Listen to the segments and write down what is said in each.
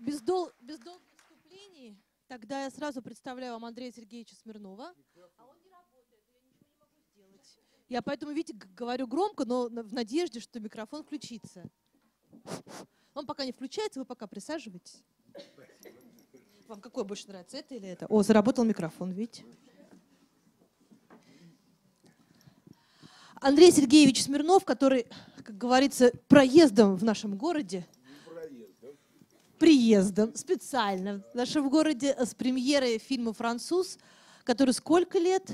без, дол, без долгих вступлений, тогда я сразу представляю вам Андрея Сергеевича Смирнова. А он не работает, я ничего не могу сделать. Я поэтому, видите, говорю громко, но в надежде, что микрофон включится. Он пока не включается, вы пока присаживайтесь. Вам какое больше нравится, это или это? О, заработал микрофон, видите? Андрей Сергеевич Смирнов, который, как говорится, проездом в нашем городе, приездом специально в нашем городе с премьерой фильма «Француз», который сколько лет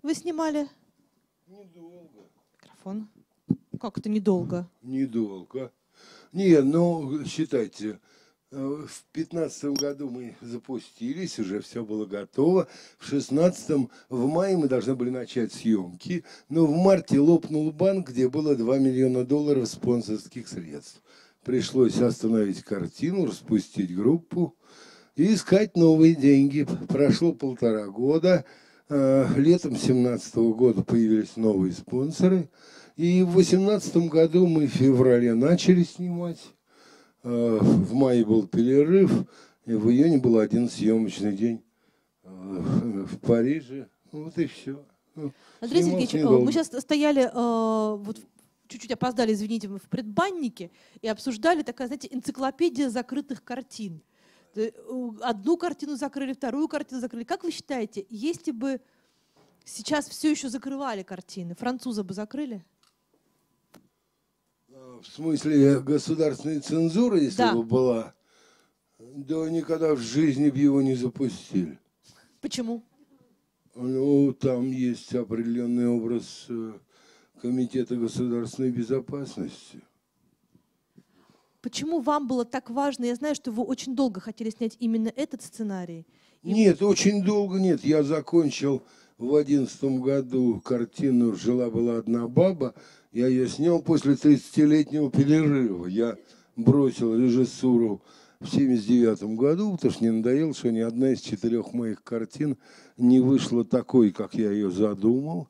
вы снимали? Недолго. Микрофон. Как это недолго? Недолго. Не, ну, считайте, э, в пятнадцатом году мы запустились, уже все было готово. В шестнадцатом, в мае мы должны были начать съемки, но в марте лопнул банк, где было 2 миллиона долларов спонсорских средств. Пришлось остановить картину, распустить группу и искать новые деньги. Прошло полтора года. Э, летом 2017 года появились новые спонсоры. И в 2018 году мы в феврале начали снимать. Э, в мае был перерыв. И в июне был один съемочный день э, в Париже. Вот и все. Ну, Андрей Сергеевич, мы сейчас стояли вот чуть-чуть опоздали, извините, мы в предбаннике и обсуждали такая, знаете, энциклопедия закрытых картин. Одну картину закрыли, вторую картину закрыли. Как вы считаете, если бы сейчас все еще закрывали картины, француза бы закрыли? А, в смысле государственной цензуры, если да. бы была? Да никогда в жизни бы его не запустили. Почему? Ну, там есть определенный образ э, Комитета государственной безопасности. Почему вам было так важно? Я знаю, что вы очень долго хотели снять именно этот сценарий. И... Нет, очень долго нет. Я закончил в одиннадцатом году картину «Жила-была одна баба». Я ее снял после 30-летнего перерыва. Я бросил режиссуру в 79 году, потому что не надоело, что ни одна из четырех моих картин не вышла такой, как я ее задумал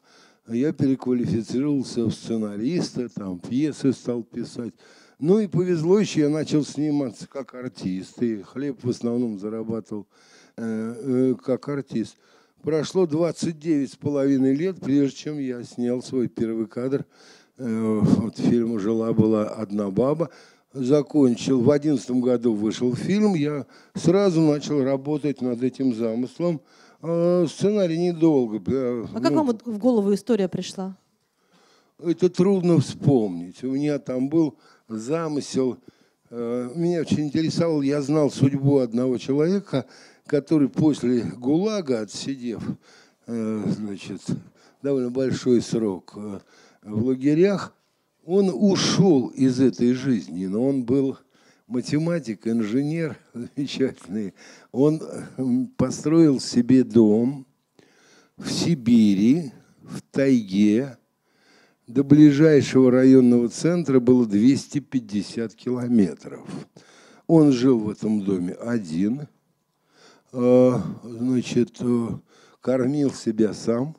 я переквалифицировался в сценариста, там пьесы стал писать. Ну и повезло еще, я начал сниматься как артист, и хлеб в основном зарабатывал э, э, как артист. Прошло 29 с половиной лет, прежде чем я снял свой первый кадр. Э, вот фильма «Жила-была одна баба». Закончил, в одиннадцатом году вышел фильм, я сразу начал работать над этим замыслом – а, сценарий недолго. А как ну, вам в голову история пришла? Это трудно вспомнить. У меня там был замысел. Э, меня очень интересовал, я знал судьбу одного человека, который после ГУЛАГа, отсидев э, значит, довольно большой срок э, в лагерях, он ушел из этой жизни, но он был математик, инженер замечательный. Он построил себе дом в Сибири, в тайге. До ближайшего районного центра было 250 километров. Он жил в этом доме один, а, значит, э, кормил себя сам,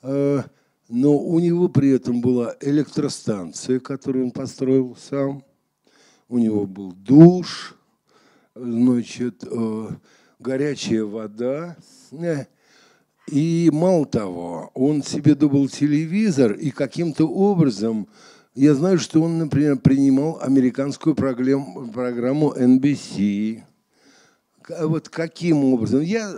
а, но у него при этом была электростанция, которую он построил сам – у него был душ, значит, э, горячая вода. Э, и мало того, он себе добыл телевизор, и каким-то образом, я знаю, что он, например, принимал американскую программу, NBC. Вот каким образом? Я,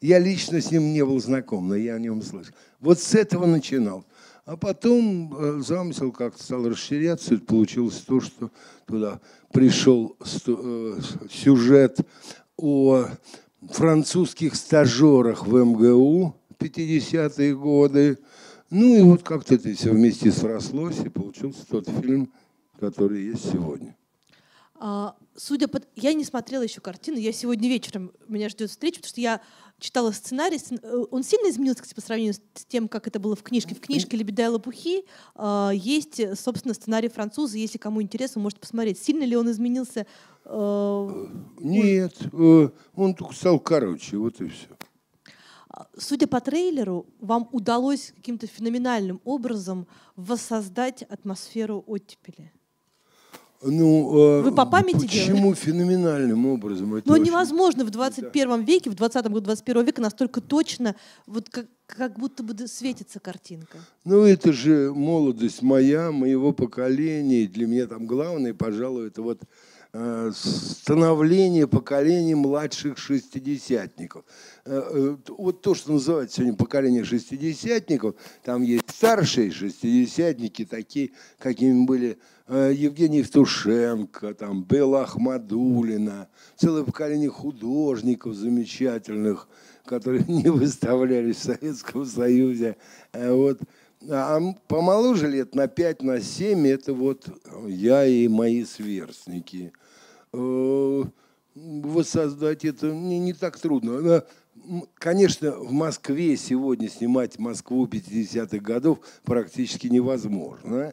я лично с ним не был знаком, но я о нем слышал. Вот с этого начинал. А потом э, замысел как-то стал расширяться, и получилось то, что туда пришел э, сюжет о французских стажерах в МГУ 50-е годы. Ну и вот как-то это все вместе срослось, и получился тот фильм, который есть сегодня. А, судя по... Я не смотрела еще картину, я сегодня вечером, меня ждет встреча, потому что я читала сценарий. Э, он сильно изменился, кстати, по сравнению с тем, как это было в книжке. В книжке «Лебеда и лопухи» э, есть, собственно, сценарий француза. Если кому интересно, можете посмотреть. Сильно ли он изменился? Э, Нет, он только стал короче, вот и все. А, судя по трейлеру, вам удалось каким-то феноменальным образом воссоздать атмосферу оттепели. Ну, Вы по памяти Почему делали? феноменальным образом? Это Но очень... невозможно в 21 да. веке, в 20 году 21 века настолько точно, вот как, как будто бы светится картинка. Ну, это же молодость моя, моего поколения. Для меня там главное, пожалуй, это вот становление поколения младших шестидесятников. Э, э, вот то, что называется сегодня поколение шестидесятников, там есть старшие шестидесятники, такие, какими были Евгений Евтушенко, там, Белла Ахмадулина, целое поколение художников замечательных, которые не выставлялись в Советском Союзе. Вот. А помоложе лет на 5, на 7 это вот я и мои сверстники. Э, воссоздать это не, не так трудно. Конечно, в Москве сегодня снимать Москву 50-х годов практически невозможно.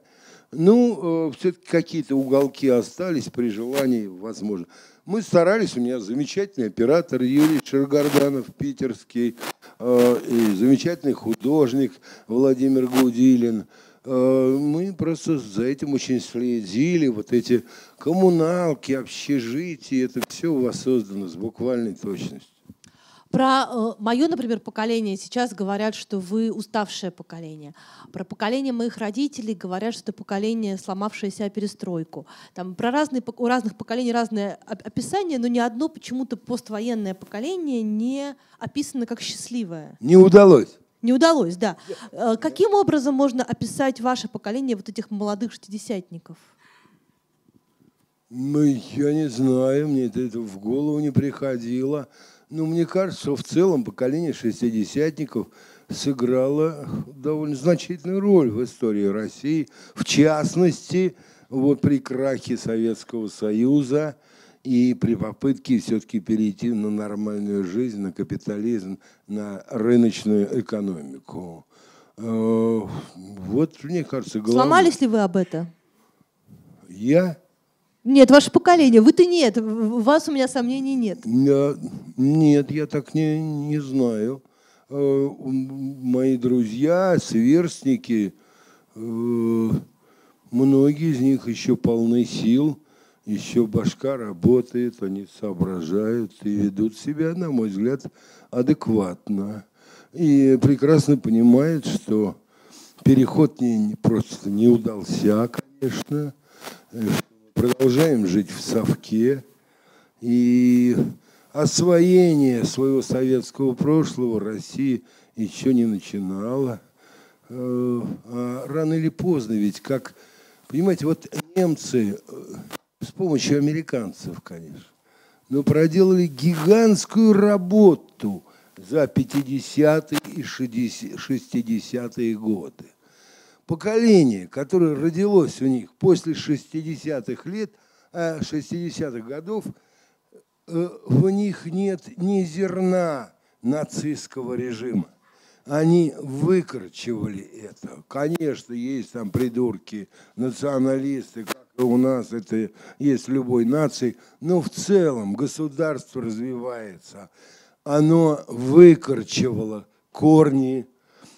Ну, э, все-таки какие-то уголки остались, при желании возможно. Мы старались, у меня замечательный оператор Юрий Шергарданов, питерский, э, и замечательный художник Владимир Гудилин. Э, мы просто за этим очень следили. Вот эти коммуналки, общежития, это все воссоздано с буквальной точностью. Про э, мое, например, поколение сейчас говорят, что вы уставшее поколение. Про поколение моих родителей говорят, что это поколение, сломавшееся перестройку. Там про разные, у разных поколений разное описание, но ни одно почему-то поствоенное поколение не описано как счастливое. Не удалось. Не удалось, да. Э, каким образом можно описать ваше поколение вот этих молодых шестидесятников? Ну, я не знаю, мне это, это в голову не приходило. Ну, мне кажется, что в целом поколение шестидесятников сыграло довольно значительную роль в истории России. В частности, вот при крахе Советского Союза и при попытке все-таки перейти на нормальную жизнь, на капитализм, на рыночную экономику. Э, вот, мне кажется, главное... Сломались ли вы об этом? Я? Нет, ваше поколение. Вы-то нет. У вас у меня сомнений нет. Нет, я так не, не знаю. Э, мои друзья, сверстники, э, многие из них еще полны сил, еще башка работает, они соображают и ведут себя, на мой взгляд, адекватно. И прекрасно понимают, что переход не, просто не удался, конечно, продолжаем жить в совке. И освоение своего советского прошлого России еще не начинала. Э, а рано или поздно ведь, как, понимаете, вот немцы э, с помощью американцев, конечно, но проделали гигантскую работу за 50-е и 60-е годы поколение, которое родилось у них после 60-х лет, 60-х э, годов, э, в них нет ни зерна нацистского режима. Они выкорчевали это. Конечно, есть там придурки, националисты, у нас это есть любой нации, но в целом государство развивается. Оно выкорчевало корни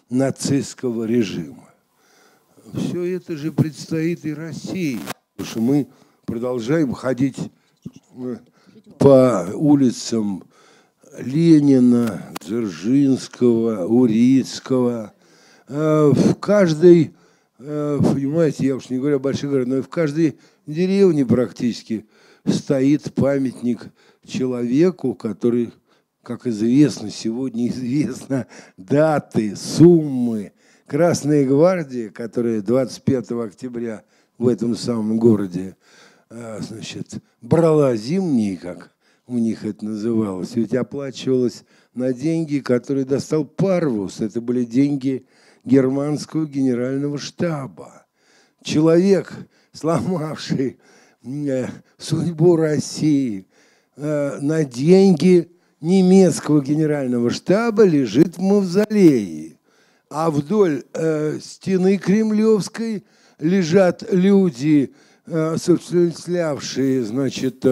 нацистского режима все это же предстоит и России, потому что мы продолжаем ходить э, по улицам Ленина, Дзержинского, Урицкого. А в каждой, э, понимаете, я уж не говорю о больших городах, но и в каждой деревне практически стоит памятник человеку, который, как известно, сегодня известно даты, суммы, Красная гвардия, которая 25 октября в этом самом городе а, значит, брала зимние, как у них это называлось, ведь оплачивалось на деньги, которые достал Парвус. Это были деньги германского генерального штаба. Человек, сломавший э, судьбу России э, на деньги немецкого генерального штаба, лежит в мавзолее а вдоль э, стены Кремлевской лежат люди, осуществлявшие, значит,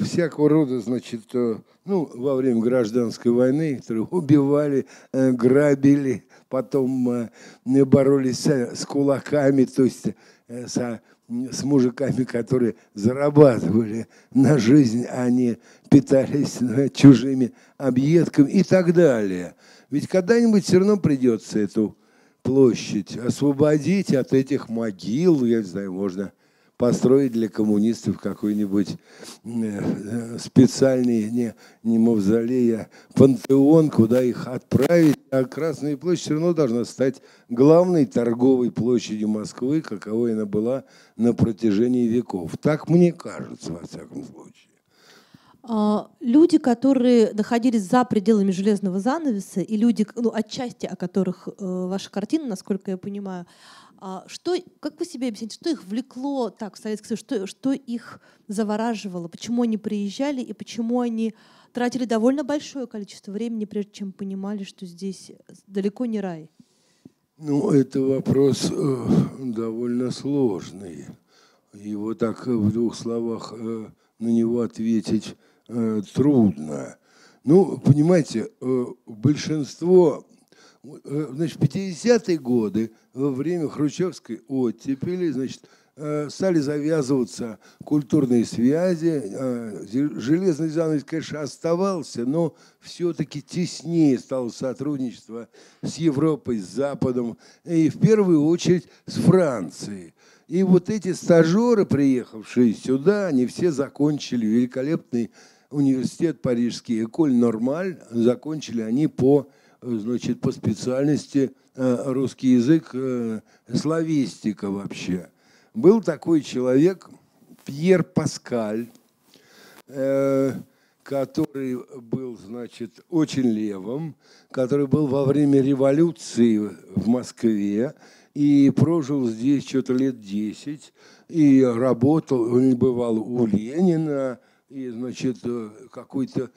всякого рода, значит, э, ну, во время гражданской войны, которые убивали, э, грабили, потом э, боролись с кулаками, то есть э, со, с мужиками, которые зарабатывали на жизнь, а не питались чужими объедками и так далее. Ведь когда-нибудь все равно придется эту площадь освободить от этих могил, я не знаю, можно построить для коммунистов какой-нибудь э, специальный не, не мавзолей, а пантеон, куда их отправить. А Красная площадь все равно должна стать главной торговой площадью Москвы, каковой она была на протяжении веков. Так мне кажется, во всяком случае. А, люди, которые находились за пределами железного занавеса, и люди, ну, отчасти о которых э, ваша картина, насколько я понимаю, а что, как вы себе объясните, что их влекло так в Советский Союз, что, что их завораживало, почему они приезжали и почему они тратили довольно большое количество времени, прежде чем понимали, что здесь далеко не рай? Ну, это вопрос э, довольно сложный. Его так в двух словах э, на него ответить э, трудно. Ну, понимаете, э, большинство Э, значит, 50-е годы, во время хрущевской оттепели, значит, э, стали завязываться культурные связи. Э, железный занавес, конечно, оставался, но все-таки теснее стало сотрудничество с Европой, с Западом, и в первую очередь с Францией. И вот эти стажеры, приехавшие сюда, они все закончили великолепный университет парижский, Эколь Нормаль, закончили они по значит, по специальности э, русский язык, э, славистика вообще. Был такой человек, Пьер Паскаль, э, который был, значит, очень левым, который был во время революции в Москве и прожил здесь что-то лет 10, и работал, он бывал у Ленина, и, значит, какой-то,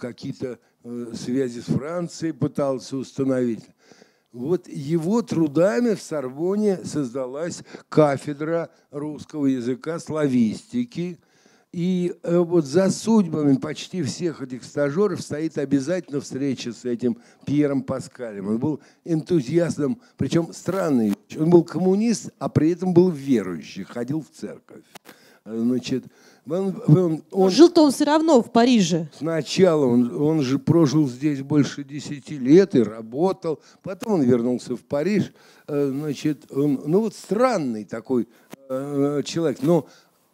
какие-то Э, связи с Францией пытался установить. Вот его трудами в Сорбоне создалась кафедра русского языка, славистики. И э, вот за судьбами почти всех этих стажеров стоит обязательно встреча с этим Пьером Паскалем. Он был энтузиастом, причем странный. Он был коммунист, а при этом был верующий, ходил в церковь. Значит, он, он, он, Жил-то он все равно в Париже. Сначала он, он же прожил здесь больше десяти лет и работал. Потом он вернулся в Париж. Э, значит, он, ну вот странный такой э, человек. Но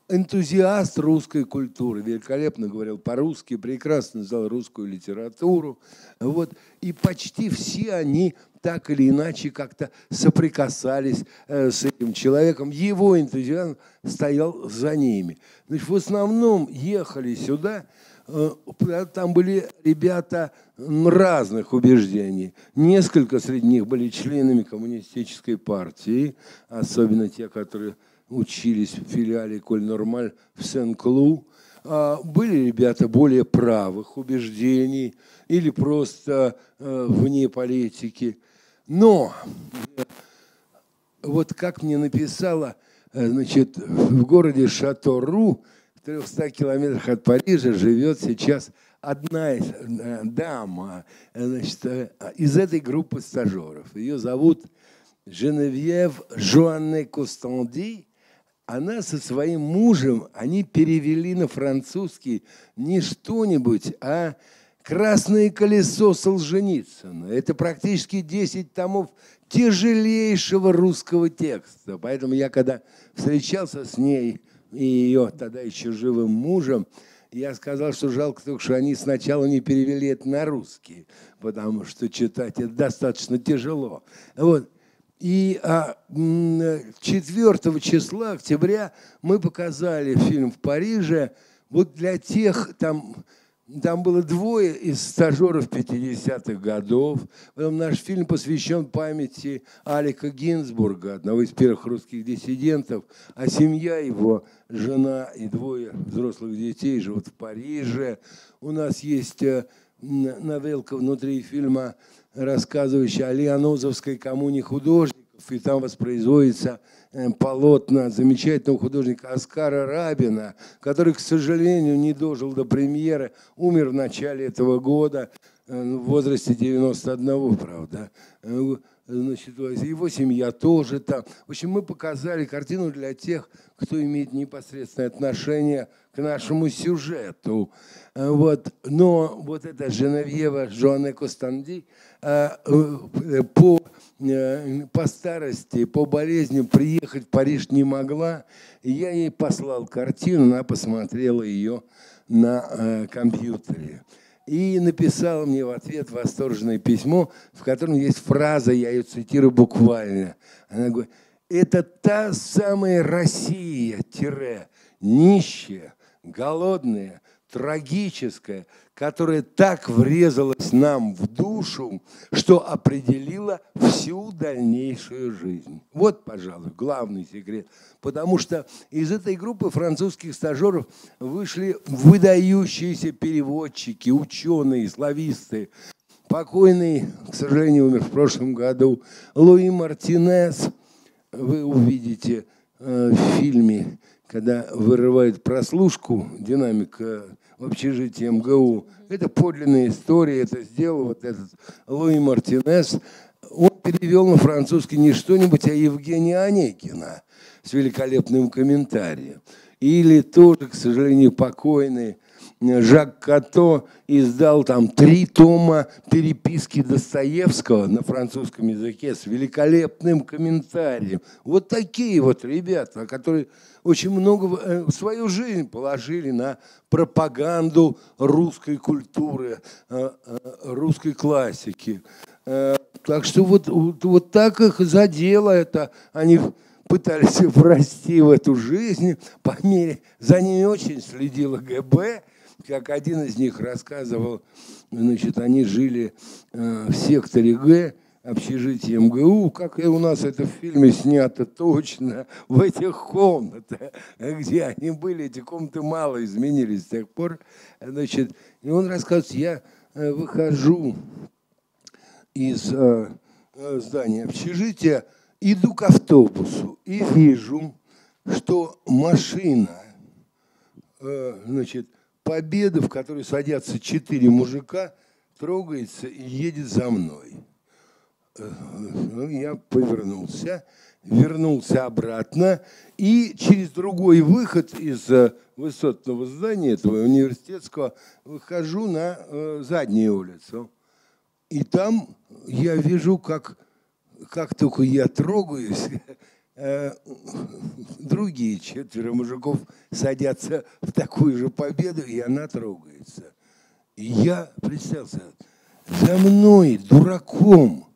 энтузиаст русской культуры, великолепно говорил по-русски, прекрасно знал русскую литературу. Вот. И почти все они так или иначе как-то соприкасались э, с этим человеком. Его энтузиазм стоял за ними. Значит, в основном ехали сюда, э, там были ребята разных убеждений. Несколько среди них были членами коммунистической партии, особенно те, которые учились в филиале Коль Нормаль в Сен-Клу. А были ребята более правых убеждений или просто э, вне политики. Но вот как мне написала, э, значит, в городе Шатору, в 300 километрах от Парижа, живет сейчас одна э, дама значит, э, из этой группы стажеров. Ее зовут Женевьев Жуанне Костанди. Она со своим мужем, они перевели на французский не что-нибудь, а Красное колесо Солженицына. Это практически 10 томов тяжелейшего русского текста. Поэтому я, когда встречался с ней и ее тогда еще живым мужем, я сказал, что жалко только, что они сначала не перевели это на русский, потому что читать это достаточно тяжело. Вот. И а, 4 числа октября мы показали фильм в Париже. Вот для тех там там было двое из стажеров 50-х годов. Потом наш фильм посвящен памяти Алика Гинзбурга, одного из первых русских диссидентов. А семья его, жена и двое взрослых детей живут в Париже. У нас есть э, новелка внутри фильма, рассказывающая о Леонозовской коммуне художников. И там воспроизводится Э, полотна замечательного художника Оскара Рабина, который, к сожалению, не дожил до премьеры, умер в начале этого года э, в возрасте 91, правда. Э, значит, его семья тоже там. В общем, мы показали картину для тех, кто имеет непосредственное отношение к нашему сюжету. Вот. Но вот эта Женевьева Жоанне Костанди а, э, по, э, по старости, по болезни приехать в Париж не могла. И я ей послал картину, она посмотрела ее на э, компьютере и написала мне в ответ восторженное письмо, в котором есть фраза, я ее цитирую буквально. Она говорит, это та самая Россия, тире, нищая, голодная, трагическая, которая так врезалась нам в душу, что определила всю дальнейшую жизнь. Вот, пожалуй, главный секрет. Потому что из этой группы французских стажеров вышли выдающиеся переводчики, ученые, слависты. Покойный, к сожалению, умер в прошлом году, Луи Мартинес, вы увидите э, в фильме когда вырывает прослушку, динамика в общежитии МГУ. Это подлинная история, это сделал вот этот Луи Мартинес. Он перевел на французский не что-нибудь, а Евгения Онегина с великолепным комментарием. Или тоже, к сожалению, покойный Жак Като издал там три тома переписки Достоевского на французском языке с великолепным комментарием. Вот такие вот ребята, которые очень много э, свою жизнь положили на пропаганду русской культуры, э, э, русской классики. Так что вот, вот, вот так их задело это. Они пытались врасти в эту жизнь. По мере за ними очень следила ГБ как один из них рассказывал, значит, они жили э, в секторе Г, общежитие МГУ, как и у нас это в фильме снято точно, в этих комнатах, где они были, эти комнаты мало изменились с тех пор. Значит, и он рассказывает, я э, выхожу из э, здания общежития, иду к автобусу и вижу, что машина, значит, победа, в которой садятся четыре мужика, трогается и едет за мной. Ну, я повернулся, вернулся обратно и через другой выход из э, высотного здания этого университетского выхожу на э, заднюю улицу. И там я вижу, как, как только я трогаюсь, другие четверо мужиков садятся в такую же победу, и она трогается. И я, представился, за мной, дураком,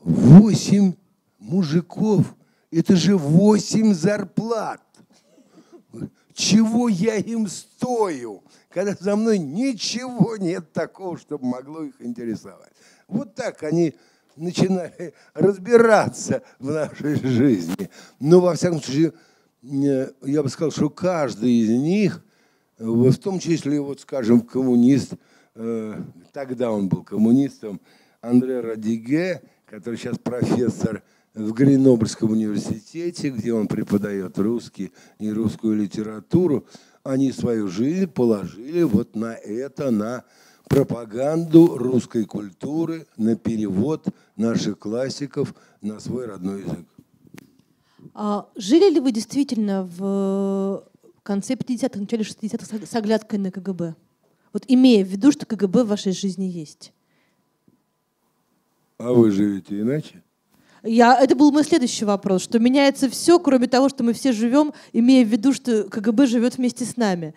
восемь мужиков, это же восемь зарплат. Чего я им стою, когда за мной ничего нет такого, чтобы могло их интересовать. Вот так они начинали разбираться в нашей жизни. Но, во всяком случае, я бы сказал, что каждый из них, в том числе, вот, скажем, коммунист, э, тогда он был коммунистом, Андре Радиге, который сейчас профессор в Гренобльском университете, где он преподает русский и русскую литературу, они свою жизнь положили вот на это, на пропаганду русской культуры, на перевод наших классиков на свой родной язык. А жили ли вы действительно в конце 50-х, начале 60-х с оглядкой на КГБ? Вот имея в виду, что КГБ в вашей жизни есть. А вы живете иначе? Я, это был мой следующий вопрос, что меняется все, кроме того, что мы все живем, имея в виду, что КГБ живет вместе с нами.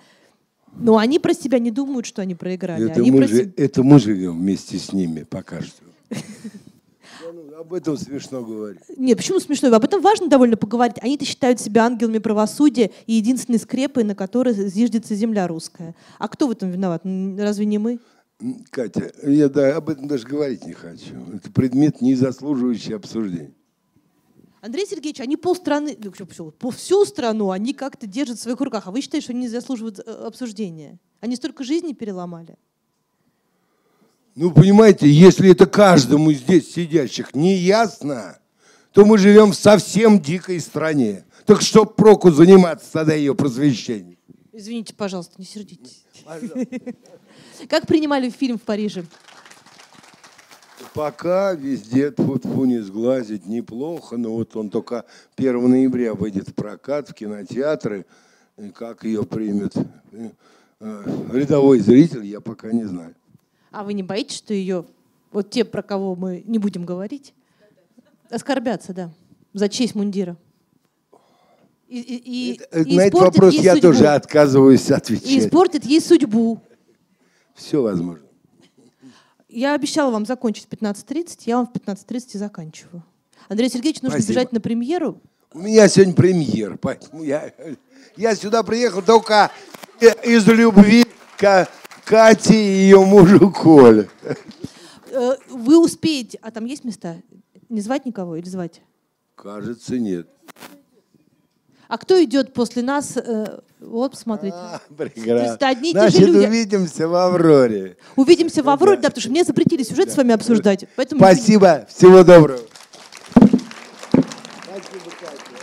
Но они про себя не думают, что они проиграли. Это, они мы, про... же, это мы живем вместе с ними пока что. Ну, об этом смешно говорить. Нет, почему смешно? Об этом важно довольно поговорить. Они-то считают себя ангелами правосудия и единственной скрепой, на которой зиждется земля русская. А кто в этом виноват? Разве не мы? Катя, я да, об этом даже говорить не хочу. Это предмет, не заслуживающий обсуждения. Андрей Сергеевич, они полстраны, ну, по всю страну, они как-то держат в своих руках. А вы считаете, что они не заслуживают э, обсуждения? Они столько жизней переломали. Ну, понимаете, если это каждому здесь сидящих не ясно, то мы живем в совсем дикой стране. Так что проку заниматься тогда ее просвещением? Извините, пожалуйста, не сердитесь. Пожалуйста. Как принимали фильм в Париже? Пока везде тьфу не сглазить неплохо, но вот он только 1 ноября выйдет в прокат, в кинотеатры. И как ее примет э, э, рядовой зритель, я пока не знаю. А вы не боитесь, что ее, вот те, про кого мы не будем говорить, оскорбятся, да, за честь мундира? И, и, и, и На этот вопрос я судьбу. тоже отказываюсь И отвечать. испортит ей судьбу. Все возможно. Я обещала вам закончить в 15.30, я вам в 15.30 и заканчиваю. Андрей Сергеевич, нужно Спасибо. бежать на премьеру. У меня сегодня премьер, поэтому я, я сюда приехал только э, из любви к Кате и ее мужу Коле. Э, Вы успеете, а там есть места? Не звать никого или звать? Кажется, нет. А кто идет после нас? Э, вот, смотрите. А, прекрасно. То есть одни и Значит, же люди. увидимся в «Авроре». Увидимся в «Авроре», да, да потому что мне запретили сюжет да. с вами обсуждать. Поэтому Спасибо. Всего доброго. Спасибо, Катя.